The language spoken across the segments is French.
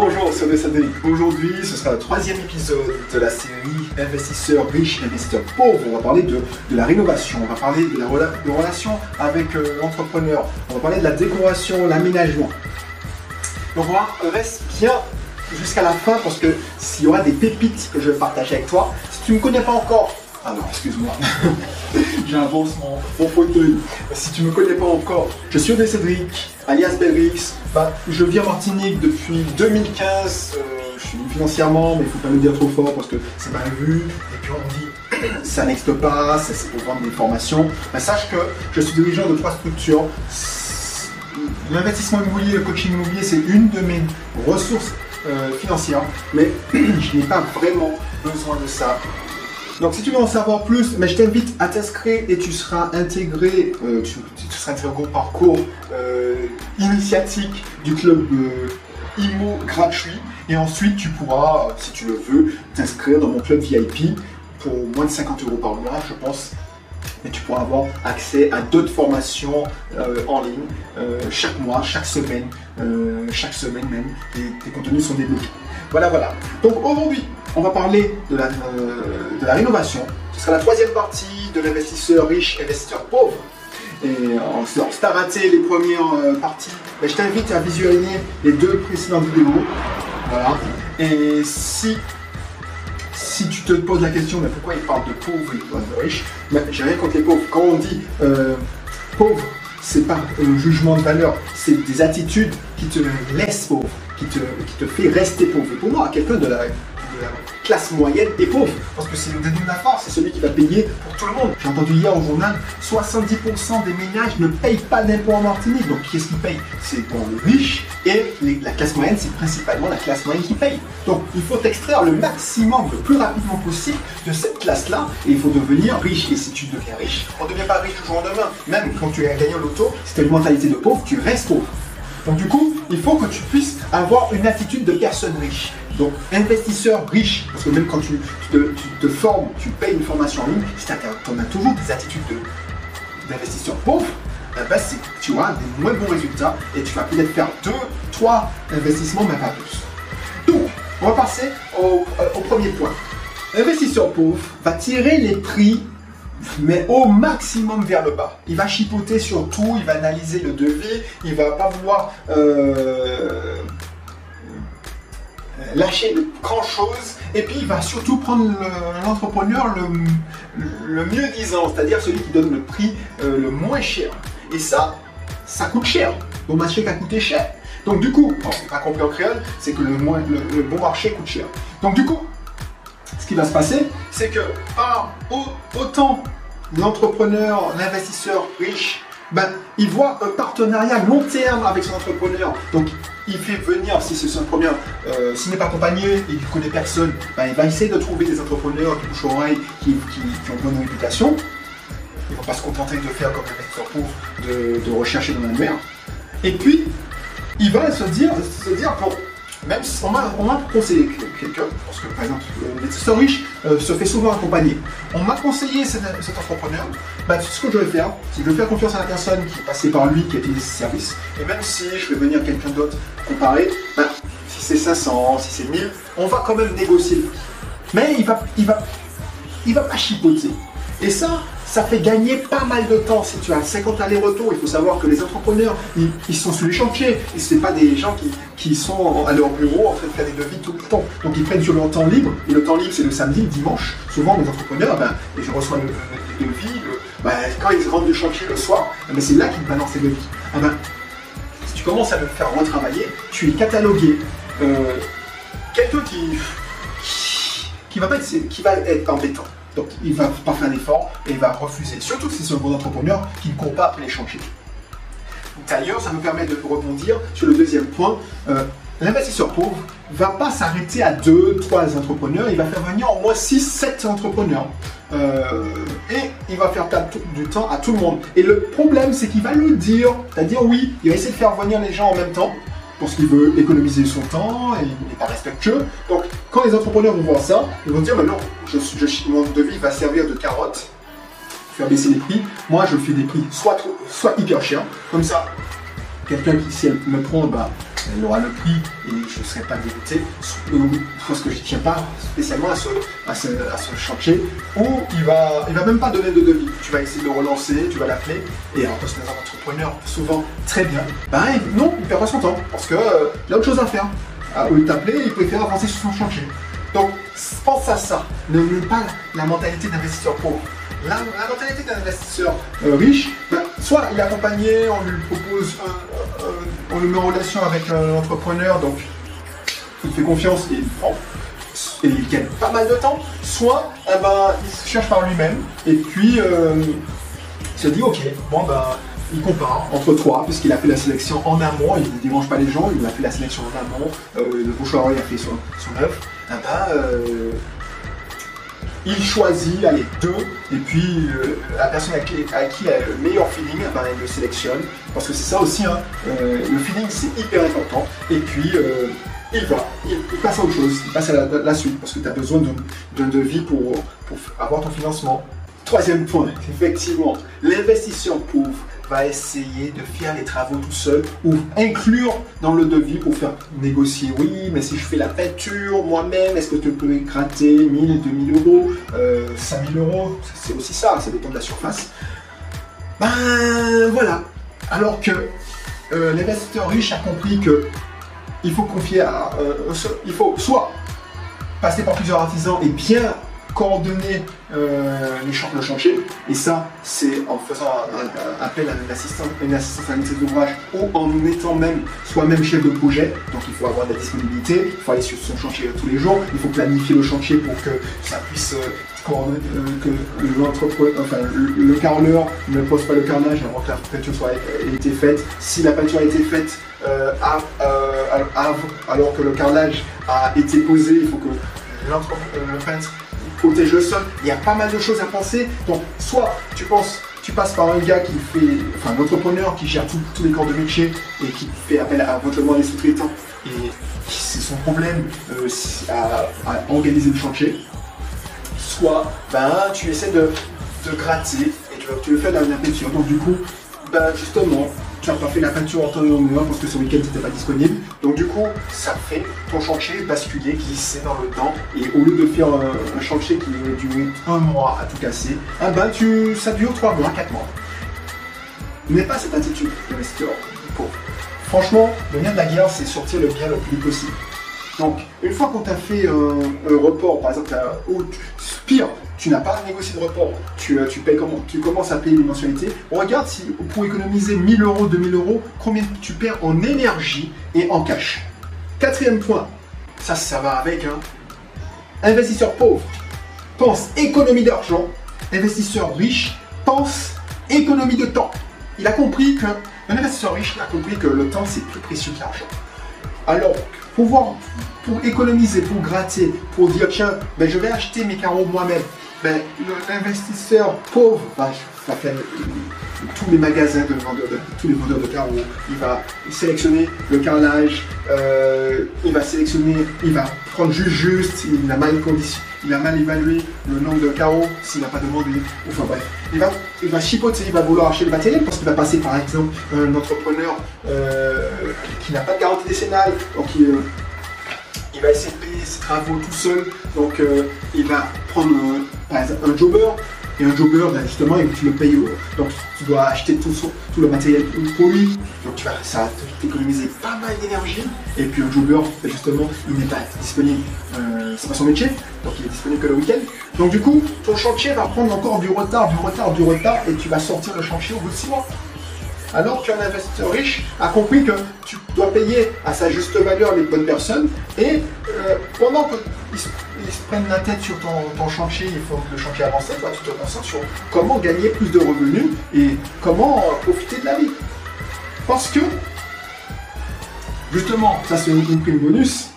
Bonjour, c'est Cédric. Aujourd'hui, ce sera le troisième épisode de la série Investisseurs riches, investisseurs pauvres. On va parler de, la rénovation, on va parler de la rela- relation avec euh, l'entrepreneur, on va parler de la décoration, l'aménagement. Donc on va reste bien jusqu'à la fin parce que s'il y aura des pépites que je vais partager avec toi, si tu ne me connais pas encore, ah non, excuse-moi, j'avance mon, mon fauteuil. Si tu ne me connais pas encore, je suis Odé Cédric, alias Belrix. Bah, je vis en Martinique depuis 2015. euh, je suis financièrement, mais il faut pas le dire trop fort parce que c'est mal vu. Et puis on dit ça n'existe pas, c'est pour vendre des formations. Bah, sache que je suis dirigeant de trois structures. L'investissement immobilier, le coaching immobilier, c'est une de mes ressources euh, financières, mais je n'ai pas vraiment besoin de ça. Donc si tu veux en savoir plus, mais je t'invite à t'inscrire et tu seras intégré, euh, tu, seras intégré au parcours euh, initiatique du club euh, IMO gratuit. Et ensuite tu pourras, si tu le veux, t'inscrire dans mon club VIP pour moins de 50 euros par mois, je pense. Et tu pourras avoir accès à d'autres formations en ligne chaque mois, chaque semaine, chaque semaine même. Tes contenus sont débloqués. Voilà, voilà. Donc aujourd'hui, on va parler de la, euh, de la rénovation. Ce sera la troisième partie de l'investisseur riche, investisseur pauvre. Et euh, si t'as raté les premières euh, parties, je t'invite à visualiser les deux précédentes vidéos. Voilà. Et si tu te poses la question, mais pourquoi il parle de pauvres et pas de riches? Ben, J'ai rien contre les pauvres. Quand on dit euh, pauvre, c'est pas un jugement de valeur, c'est des attitudes qui te laissent pauvre, qui te, qui te fait rester pauvre. Pour moi, quelqu'un de la, la classe moyenne est pauvre, parce que c'est le dénoue de la force, c'est celui qui va payer pour tout le monde. J'ai entendu hier au journal, 70% des ménages ne payent pas d'impôts en Martinique. Donc qui est-ce qui paye? C'est pour les riches et la classe moyenne, c'est principalement la classe moyenne qui paye. Donc il faut extraire le maximum le plus rapidement possible de cette classe-là et il faut devenir riche. Et si tu deviens riche, on ne devient pas riche du jour au lendemain. Même quand tu as gagné au loto, si tu as une mentalité de pauvre, tu restes pauvre. Donc du coup, il faut que tu puisses avoir une attitude de personne riche. Donc investisseur riche, parce que même quand tu, te, formes, tu payes une formation en ligne, si tu as, toujours des attitudes de- d'investisseur pauvre, eh ben, tu auras des moins bons résultats et tu vas peut-être faire deux, trois investissements, mais pas plus. Donc, on va passer au, euh, au premier point. L'investisseur pauvre va tirer les prix, mais au maximum vers le bas. Il va chipoter sur tout, il va analyser le devis, il va pas vouloir euh, lâcher grand chose, et puis il va surtout prendre le- l'entrepreneur le, mieux disant, c'est-à-dire celui qui donne le prix euh, le moins cher. Et ça, ça coûte cher. Au marché qui a coûté cher. Donc du coup, bon, pas compris en créole, c'est que le, bon marché coûte cher. Donc du coup, ce qui va se passer, c'est que par au- autant l'entrepreneur, l'investisseur riche, ben, il voit un partenariat long terme avec son entrepreneur. Donc il fait venir, si c'est son premier, euh, s'il n'est pas accompagné et qu'il ne connaît personne, ben, il va essayer de trouver des entrepreneurs qui bouche oreille, qui, qui, ont bonne réputation. Ils ne vont pas se contenter de faire comme l'investisseur pauvre, de, de rechercher dans la mer. Et puis, il va se dire, se dire bon, même si on m'a on m'a conseillé quelqu'un, parce que par exemple, l'investisseur riche euh, se fait souvent accompagner. On m'a conseillé cet, entrepreneur, bah, ce que je vais faire, c'est que je vais faire confiance à la personne qui est passée par lui, qui a utilisé ses services. Et même si je vais venir quelqu'un d'autre comparer, bah, si c'est 500, si c'est 1000, on va quand même négocier. Mais il va, il va, il va pas chipoter. Et ça, ça fait gagner pas mal de temps. Si tu as 50 allers-retours, il faut savoir que les entrepreneurs, ils, sont sur les chantiers. Et ce pas des gens qui, qui sont à leur bureau en train de faire des devis tout le temps. Donc ils prennent sur leur temps libre. Et le temps libre, c'est le samedi, le dimanche. Souvent, les entrepreneurs, ben, et je reçois les devis, ben, quand ils rentrent du chantier le soir, eh ben, c'est là qu'ils balancent les devis. Eh ben, si tu commences à le faire retravailler, tu es catalogué. Euh, Quelqu'un qui, qui être, qui va être embêtant. Donc il va pas faire d'effort et il va refuser. Surtout si c'est un bon entrepreneur qui ne court pas après les chantiers. D'ailleurs, ça nous permet de rebondir sur le deuxième point. Euh, L'investisseur pauvre va pas s'arrêter à deux, trois entrepreneurs, il va faire venir au moins 6, 7 entrepreneurs. Euh, et il va faire perdre du temps à tout le monde. Et le problème, c'est qu'il va le dire, c'est-à-dire oui, il va essayer de faire venir les gens en même temps, parce qu'il veut économiser son temps et il n'est pas respectueux. Donc, quand les entrepreneurs vont voir ça, ils vont dire, mais non, je, je- mon devis va servir de carotte, faire baisser les prix. Moi, je fais des prix soit, soit hyper chers, comme ça, quelqu'un qui, si elle me prend bah, il aura le prix et je ne serai pas dégoûté. Parce que je ne tiens pas spécialement à ce, à chantier. Ou il va, il va même pas donner de devis. Tu vas essayer de le relancer, tu vas l'appeler. Et alors, parce que un entrepreneur, souvent très bien, ben non, il perd pas son temps. Parce qu'il euh, a autre chose à faire. Ah, au lieu de il préfère avancer sur son chantier. Donc, pense à ça. Ne mets pas la mentalité d'investisseur pauvre. La, mentalité d'un investisseur euh, riche, ben, soit il est accompagné, on lui propose, on le met en relation avec un entrepreneur, donc il fait confiance et il prend, et il gagne pas mal de temps, soit eh ben, il se cherche par lui-même, et puis euh, il se dit ok, bon ben il compare entre trois, puisqu'il a fait la sélection en amont, il ne dérange pas les gens, il a fait la sélection en amont, euh, le bouche il a fait son, son œuvre, eh ben, euh, il choisit, allez, deux, et puis euh, la personne à qui, à qui il a le meilleur feeling, ben, il le sélectionne, parce que c'est ça aussi, hein, euh, le feeling c'est hyper important, et puis il va, il, passe à autre chose, il passe à la, suite, parce que tu as besoin d'un devis pour, pour avoir ton financement. Troisième point, effectivement, l'investisseur pauvre va essayer de faire les travaux tout seul ou inclure dans le devis pour faire négocier. Oui, mais si je fais la peinture moi-même, est-ce que tu peux gratter 1000, 2000 euros, euh, 5000 euros? C'est aussi ça, ça dépend de la surface. Ben voilà. Alors que euh, l'investisseur riche a compris que il faut confier à. Euh, il faut soit passer par plusieurs artisans et bien coordonner euh, le chantier. Et ça, c'est en faisant appel à une assistance, une à maîtrise d'ouvrage ou en étant même soi-même chef de projet. Donc il faut avoir de la disponibilité, il faut aller sur son chantier tous les jours, il faut planifier le chantier pour que ça puisse euh, euh, que enfin, le, carreleur ne pose pas le carnage avant que la peinture soit été faite. Si la peinture a été faite alors que le carrelage a été posé, il faut que le protège le sol. Il y a pas mal de choses à penser. Donc, soit tu penses, tu passes par un gars qui fait, enfin, un entrepreneur qui gère tous les corps de métier et qui fait appel à éventuellement des sous-traitants et c'est son problème euh, à, organiser le chantier. Soit, ben, tu essaies de, de gratter et tu, le fais dans la. Donc, du coup, ben, justement, n'as pas fait la peinture en temps et heure parce que ce week-end n'était pas disponible. Donc du coup, ça fait ton chantier basculer, glisser dans le temps. Et au lieu de faire un, chantier qui durer un mois à tout casser, ah ben tu, ça dure trois mois, quatre mois. N'aie pas cette attitude d'investisseur pauvre. Franchement, le bien de la guerre, c'est sortir le bien le plus possible. Donc, une fois qu'on t'a fait un, report, par exemple, ou pire, tu n'as pas négocié de report, tu, euh, tu, payes comment, tu commences à payer les mensualités, on regarde si pour économiser 1000 euros, 2000 euros, combien tu perds en énergie et en cash. Quatrième point, ça, ça va avec, hein. Investisseur pauvre, pense économie d'argent. Investisseur riche, pense économie de temps. Il a compris que, un investisseur riche a compris que le temps c'est plus précieux que l'argent. Alors, pour, économiser, pour gratter, pour dire tiens, ben, je vais acheter mes carreaux moi-même, ben, l'investisseur pauvre va, faire tous les magasins de vendeurs de, tous les vendeurs de carreaux. Il va sélectionner le carrelage, euh, il va sélectionner, il va prendre juste juste, il a mal condition, il a mal évalué le nombre de carreaux s'il n'a pas demandé. Enfin bref, il va, il va chipoter, il va vouloir acheter le matériel parce qu'il va passer par exemple un entrepreneur euh, qui n'a pas de garantie décennale, donc il, euh, il va essayer de payer ses travaux tout seul, donc il va prendre par exemple un jobber, et un jobber, ben justement, tu le payes, donc tu dois acheter tout, tout le matériel lui. Donc tu vas, ça va t'économiser pas mal d'énergie. Et puis un jobber, ben justement, il n'est pas disponible, euh, c'est pas son métier, donc il est disponible que le week-end. Donc du coup, ton chantier va prendre encore du retard, du retard, du retard, et tu vas sortir le chantier au bout de 6 mois. Alors qu'un investisseur riche a compris que tu dois payer à sa juste valeur les bonnes personnes et euh, pendant qu'ils se, prennent la tête sur ton, chantier, il faut que le chantier avance, toi tu te concentres sur comment gagner plus de revenus et comment profiter de la vie. Parce que, justement, ça c'est une, prime bonus,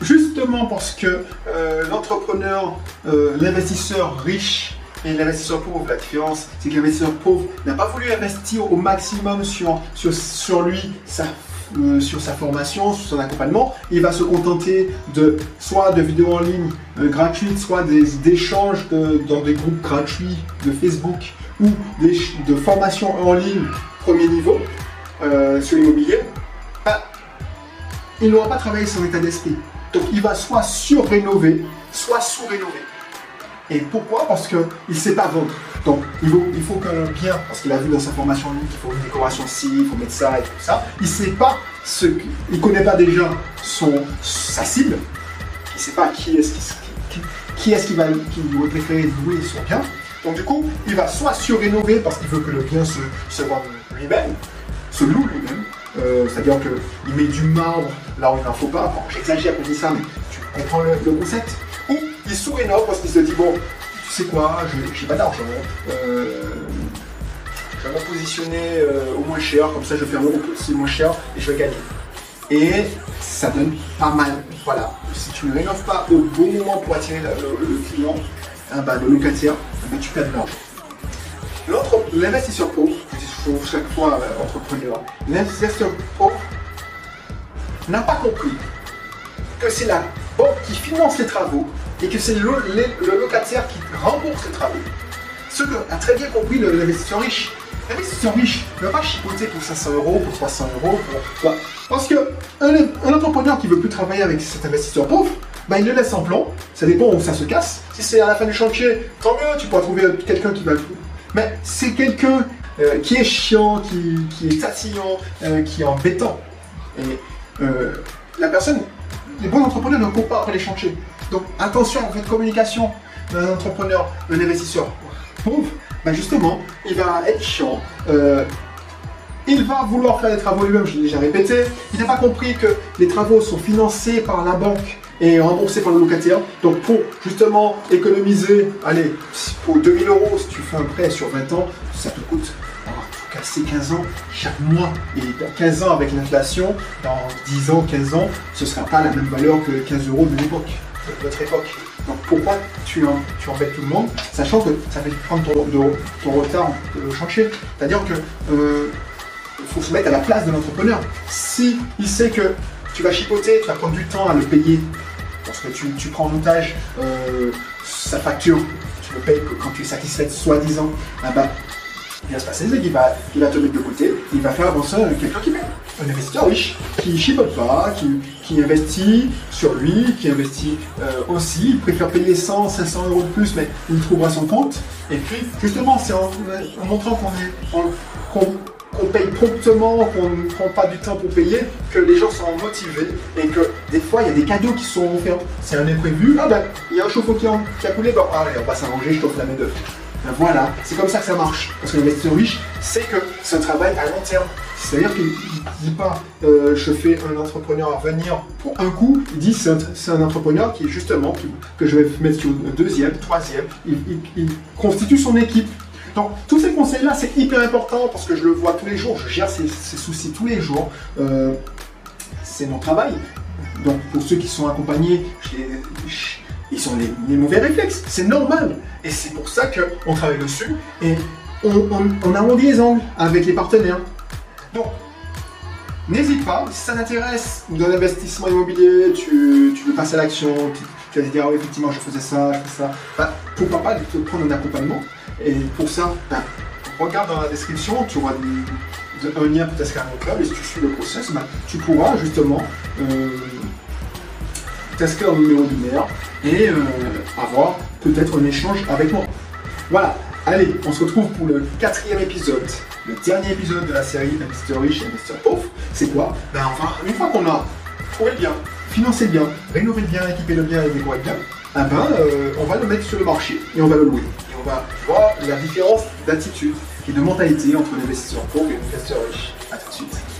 justement parce que euh, l'entrepreneur, euh, l'investisseur riche et l'investisseur pauvre, la différence, c'est que l'investisseur pauvre n'a pas voulu investir au maximum sur, sur, sur lui, sa, euh, sur sa formation, sur son accompagnement. Il va se contenter de soit de vidéos en ligne euh, gratuites, soit d'échanges dans des groupes gratuits de Facebook ou de formations en ligne premier niveau euh, sur l'immobilier. Bah, il n'aura pas travaillé son état d'esprit. Donc il va soit sur-rénover, soit sous-rénover. Et pourquoi? Parce qu'il ne sait pas vendre. Donc il faut, il faut qu'un bien, parce qu'il a vu dans sa formation qu'il faut une décoration ci, il faut mettre ça et tout ça, il ne sait pas ce il connaît pas déjà son, sa cible, il ne sait pas qui est-ce qui, qui, va qui préférer louer son bien. Donc du coup, il va soit sur-rénover parce qu'il veut que le bien se, se lui-même, se loue lui-même, euh, c'est-à-dire qu'il met du marbre là où il n'en faut pas. J'exagère pour dire ça, mais tu comprends le, concept? Ou il sous-rénove parce qu'il se dit bon, tu sais quoi, j'ai pas d'argent. Euh, je vais me positionner euh, au moins cher, comme ça je vais faire c'est moins cher et je vais gagner. Et ça donne pas mal. Voilà. Si tu ne rénoves pas au bon moment pour attirer le, client, bah, le locataire, ah bah, tu perds de l'argent. L'investisseur pauvre, je dis chaque fois euh, entrepreneur, l'investisseur pauvre n'a pas compris que c'est la banque qui finance les travaux et que c'est le, locataire qui rembourse les travaux. Ce que a très bien compris l'investisseur riche. L'investisseur riche ne va pas chipoter pour 500 euros, pour 300 euros, pour... Parce que un, entrepreneur qui veut plus travailler avec cet investisseur pauvre, bah, il le laisse en plan. Ça dépend où ça se casse. Si c'est à la fin du chantier, tant mieux, tu pourras trouver quelqu'un qui va le Mais c'est quelqu'un euh, qui est chiant, qui, est tatillon, euh, qui est embêtant. Et euh, la personne, les bons entrepreneurs ne courent pas après les chantiers. Donc attention, en fait, communication d'un entrepreneur, d'un investisseur pauvre, ben justement, il va être chiant. Euh, il va vouloir faire des travaux lui-même, je l'ai déjà répété. Il n'a pas compris que les travaux sont financés par la banque et remboursés par le locataire. Donc pour justement économiser, allez, pour 2000 euros, si tu fais un prêt sur 20 ans, ça te coûte casser 15 ans chaque mois. Et dans 15 ans avec l'inflation, dans 10 ans, 15 ans, ce ne sera pas la même valeur que 15 euros de l'époque, de notre époque. Donc pourquoi tu, tu embêtes tout le monde, sachant que ça fait prendre ton, retard au chantier. C'est-à-dire que euh, faut se mettre à la place de l'entrepreneur. Si il sait que tu vas chipoter, tu vas prendre du temps à le payer, parce que tu, prends en otage euh, sa facture, tu le payes quand tu es satisfait soi-disant, ah bah, il va se passer, c'est qu'il va, il va te mettre de côté, il va faire avancer quelqu'un qui paye. Un investisseur riche, qui chipote pas, qui, qui investit sur lui, qui investit euh, aussi, il préfère payer 100, 500 euros de plus, mais il trouvera son compte. Et puis, justement, c'est en, montrant qu'on paye promptement, qu'on ne prend pas du temps pour payer, que les gens sont motivés et que des fois il y a des cadeaux qui sont offerts. C'est un imprévu, ah ben il y a un chauffe-eau qui, a coulé, bon allez on va s'arranger, je t'offre la main d'œuvre. Ben voilà, c'est comme ça que ça marche. Parce que l'investisseur riche, c'est que un travail à long terme. C'est-à-dire qu'il ne dit pas euh, je fais un entrepreneur venir pour un coup, il dit c'est un, entrepreneur qui est justement, que je vais mettre sur deuxième, troisième, il, constitue son équipe. Donc tous ces conseils-là, c'est hyper important parce que je le vois tous les jours, je gère ces, soucis tous les jours. Euh, c'est mon travail. Donc pour ceux qui sont accompagnés, ils ont les mauvais réflexes. C'est normal. Et c'est pour ça qu'on travaille dessus et on, on, arrondit les angles avec les partenaires. Donc, n'hésite pas, si ça t'intéresse dans l'investissement immobilier, tu, veux passer à l'action, tu, vas te dire, ah oui, effectivement, je faisais ça, je fais ça, bah, pourquoi pas te prendre un accompagnement Et pour ça, bah, regarde dans la description, tu auras un lien t'inscrire à mon club et si tu suis le process, bah, tu pourras justement euh, t'inscrire au numéro maire et euh, avoir peut-être un échange avec moi. Voilà, allez, on se retrouve pour le quatrième épisode, le dernier épisode de la série Investisseur riche et investisseur pauvre. C'est quoi? Ben enfin, une fois qu'on a trouvé le bien, financé le bien, rénové le bien, équipé le bien et décoré le bien, eh ben, euh, on va le mettre sur le marché et on va le louer. Et on va voir la différence d'attitude et de mentalité entre l'investisseur pauvre et l'investisseur riche. A tout de suite.